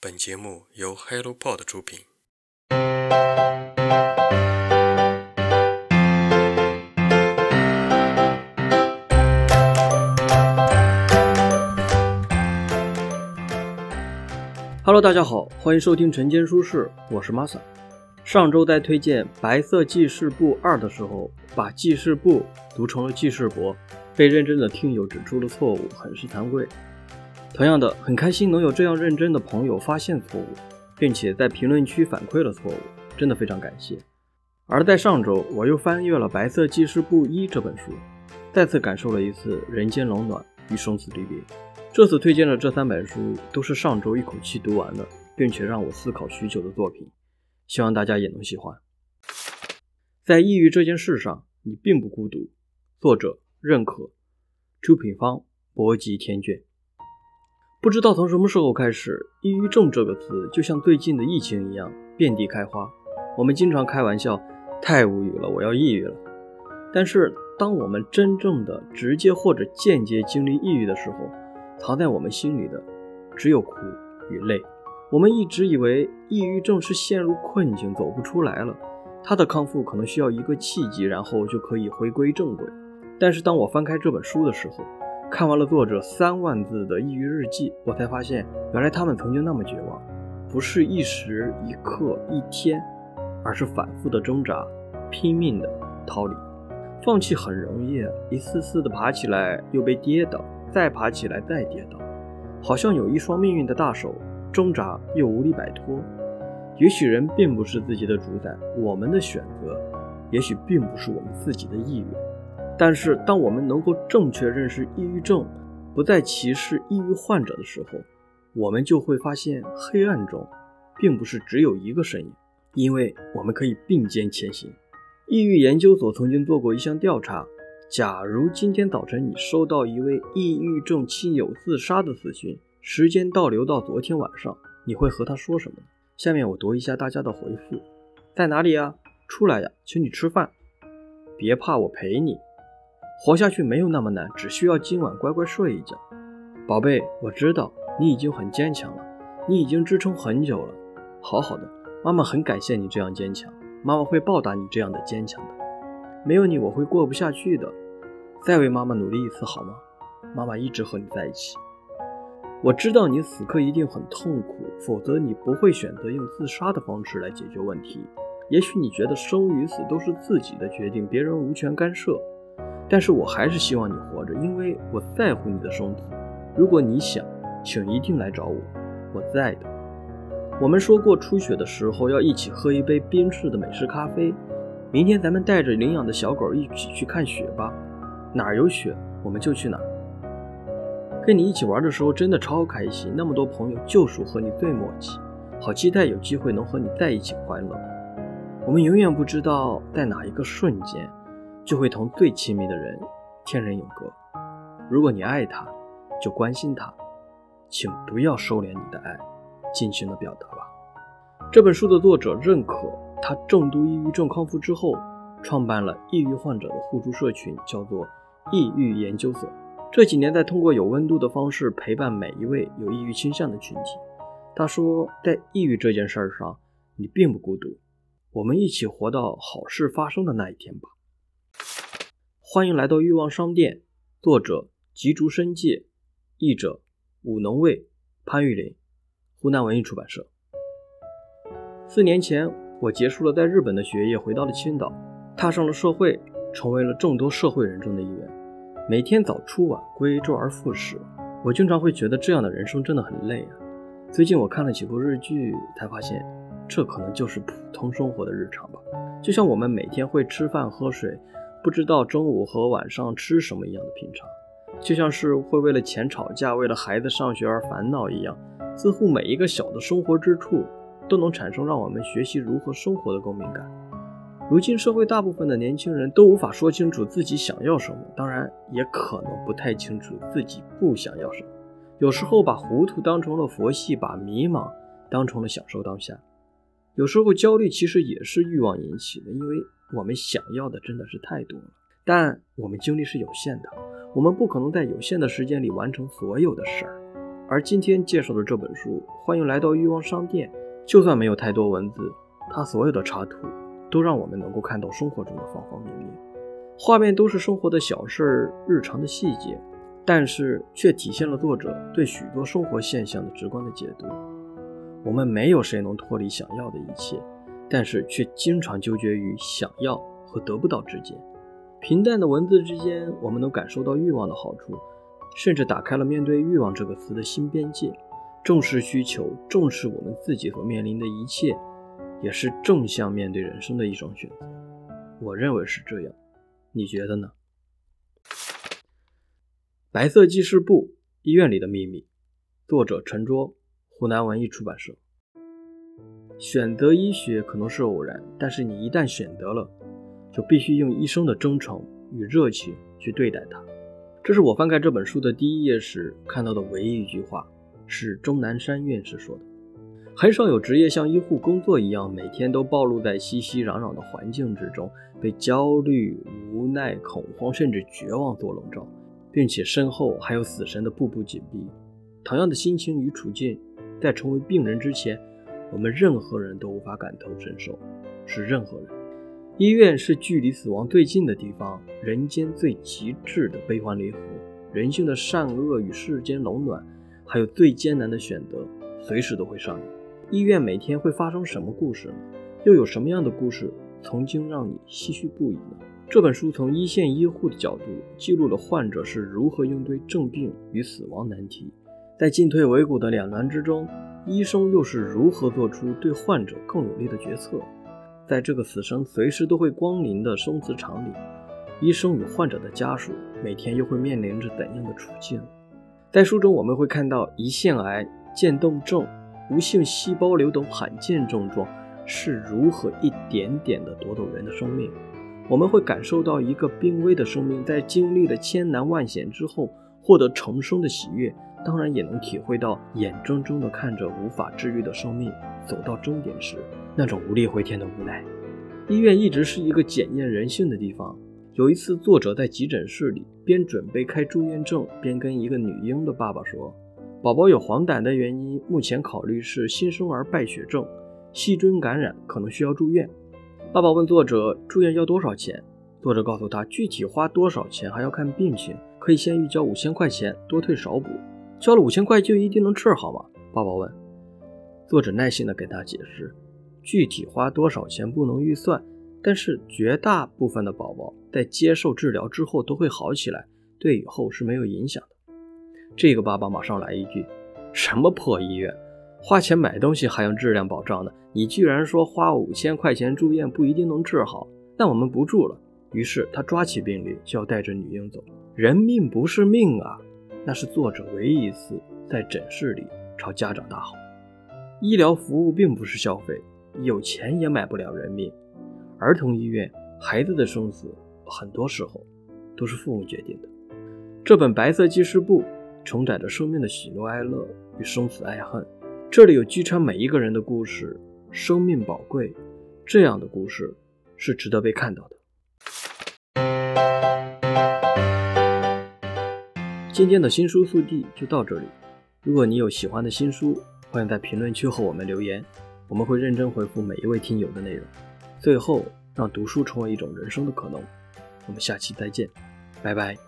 本节目由 HelloPod 出品。Hello，大家好，欢迎收听晨间书适，我是 Masa。上周在推荐《白色记事簿二》的时候，把记事簿读成了记事簿，被认真的听友指出了错误，很是惭愧。同样的，很开心能有这样认真的朋友发现错误，并且在评论区反馈了错误，真的非常感谢。而在上周，我又翻阅了《白色记事簿一》这本书，再次感受了一次人间冷暖与生死离别。这次推荐的这三本书，都是上周一口气读完的，并且让我思考许久的作品。希望大家也能喜欢。在抑郁这件事上，你并不孤独。作者认可，出品方博吉天卷。不知道从什么时候开始，抑郁症这个词就像最近的疫情一样遍地开花。我们经常开玩笑，太无语了，我要抑郁了。但是，当我们真正的直接或者间接经历抑郁的时候，藏在我们心里的只有苦与累。我们一直以为抑郁症是陷入困境走不出来了，他的康复可能需要一个契机，然后就可以回归正轨。但是当我翻开这本书的时候，看完了作者三万字的抑郁日记，我才发现原来他们曾经那么绝望，不是一时一刻一天，而是反复的挣扎，拼命的逃离。放弃很容易，一次次的爬起来又被跌倒，再爬起来再跌倒，好像有一双命运的大手。挣扎又无力摆脱，也许人并不是自己的主宰，我们的选择也许并不是我们自己的意愿。但是，当我们能够正确认识抑郁症，不再歧视抑郁患者的时候，我们就会发现黑暗中并不是只有一个身影，因为我们可以并肩前行。抑郁研究所曾经做过一项调查：假如今天早晨你收到一位抑郁症亲友自杀的死讯。时间倒流到昨天晚上，你会和他说什么呢？下面我读一下大家的回复：在哪里呀？出来呀，请你吃饭。别怕，我陪你。活下去没有那么难，只需要今晚乖乖睡一觉。宝贝，我知道你已经很坚强了，你已经支撑很久了。好好的，妈妈很感谢你这样坚强，妈妈会报答你这样的坚强的。没有你，我会过不下去的。再为妈妈努力一次好吗？妈妈一直和你在一起。我知道你此刻一定很痛苦，否则你不会选择用自杀的方式来解决问题。也许你觉得生与死都是自己的决定，别人无权干涉。但是我还是希望你活着，因为我在乎你的生死。如果你想，请一定来找我，我在的。我们说过，初雪的时候要一起喝一杯冰式的美式咖啡。明天咱们带着领养的小狗一起去看雪吧，哪儿有雪，我们就去哪儿。跟你一起玩的时候真的超开心，那么多朋友就属和你最默契，好期待有机会能和你在一起欢乐。我们永远不知道在哪一个瞬间，就会同最亲密的人天人永隔。如果你爱他，就关心他，请不要收敛你的爱，尽情的表达吧。这本书的作者认可，他重度抑郁症康复之后，创办了抑郁患者的互助社群，叫做抑郁研究所。这几年在通过有温度的方式陪伴每一位有抑郁倾向的群体。他说，在抑郁这件事儿上，你并不孤独，我们一起活到好事发生的那一天吧。欢迎来到欲望商店，作者吉竹伸介，译者武能卫、潘玉林，湖南文艺出版社。四年前，我结束了在日本的学业，回到了青岛，踏上了社会，成为了众多社会人中的一员。每天早出晚归，周而复始，我经常会觉得这样的人生真的很累啊。最近我看了几部日剧，才发现这可能就是普通生活的日常吧。就像我们每天会吃饭喝水，不知道中午和晚上吃什么一样的平常；就像是会为了钱吵架，为了孩子上学而烦恼一样。似乎每一个小的生活之处，都能产生让我们学习如何生活的共鸣感。如今社会大部分的年轻人都无法说清楚自己想要什么，当然也可能不太清楚自己不想要什么。有时候把糊涂当成了佛系，把迷茫当成了享受当下。有时候焦虑其实也是欲望引起的，因为我们想要的真的是太多了。但我们精力是有限的，我们不可能在有限的时间里完成所有的事儿。而今天介绍的这本书《欢迎来到欲望商店》，就算没有太多文字，它所有的插图都让我们能够看到生活中的方方面面，画面都是生活的小事儿、日常的细节，但是却体现了作者对许多生活现象的直观的解读。我们没有谁能脱离想要的一切，但是却经常纠结于想要和得不到之间。平淡的文字之间，我们能感受到欲望的好处，甚至打开了面对欲望这个词的新边界。重视需求，重视我们自己所面临的一切，也是正向面对人生的一种选择。我认为是这样，你觉得呢？白色记事簿：医院里的秘密，作者陈卓，湖南文艺出版社。选择医学可能是偶然，但是你一旦选择了。就必须用一生的真诚与热情去对待它。这是我翻开这本书的第一页时看到的唯一一句话，是钟南山院士说的。很少有职业像医护工作一样，每天都暴露在熙熙攘攘的环境之中，被焦虑、无奈、恐慌甚至绝望所笼罩，并且身后还有死神的步步紧逼。同样的心情与处境，在成为病人之前，我们任何人都无法感同身受，是任何人。医院是距离死亡最近的地方，人间最极致的悲欢离合，人性的善恶与世间冷暖，还有最艰难的选择，随时都会上演。医院每天会发生什么故事呢？又有什么样的故事曾经让你唏嘘不已呢？这本书从一线医护的角度记录了患者是如何应对症病与死亡难题，在进退维谷的两难之中，医生又是如何做出对患者更有利的决策？在这个死神随时都会光临的生死场里，医生与患者的家属每天又会面临着怎样的处境？在书中我们会看到胰腺癌、渐冻症、无性细胞瘤等罕见症状是如何一点点的夺走人的生命。我们会感受到一个濒危的生命在经历了千难万险之后获得重生的喜悦，当然也能体会到眼睁睁地看着无法治愈的生命走到终点时。那种无力回天的无奈。医院一直是一个检验人性的地方。有一次，作者在急诊室里边准备开住院证，边跟一个女婴的爸爸说：“宝宝有黄疸的原因，目前考虑是新生儿败血症，细菌感染，可能需要住院。”爸爸问作者：“住院要多少钱？”作者告诉他：“具体花多少钱还要看病情，可以先预交五千块钱，多退少补。交了五千块就一定能治好吗？”爸爸问。作者耐心地给他解释。具体花多少钱不能预算，但是绝大部分的宝宝在接受治疗之后都会好起来，对以后是没有影响的。这个爸爸马上来一句：“什么破医院，花钱买东西还用质量保障呢？你居然说花五千块钱住院不一定能治好，那我们不住了。”于是他抓起病历就要带着女婴走。人命不是命啊！那是作者唯一一次在诊室里朝家长大吼。医疗服务并不是消费。有钱也买不了人命。儿童医院，孩子的生死，很多时候都是父母决定的。这本白色记事簿承载着生命的喜怒哀乐与生死爱恨，这里有击穿每一个人的故事。生命宝贵，这样的故事是值得被看到的。今天的新书速递就到这里。如果你有喜欢的新书，欢迎在评论区和我们留言。我们会认真回复每一位听友的内容，最后让读书成为一种人生的可能。我们下期再见，拜拜。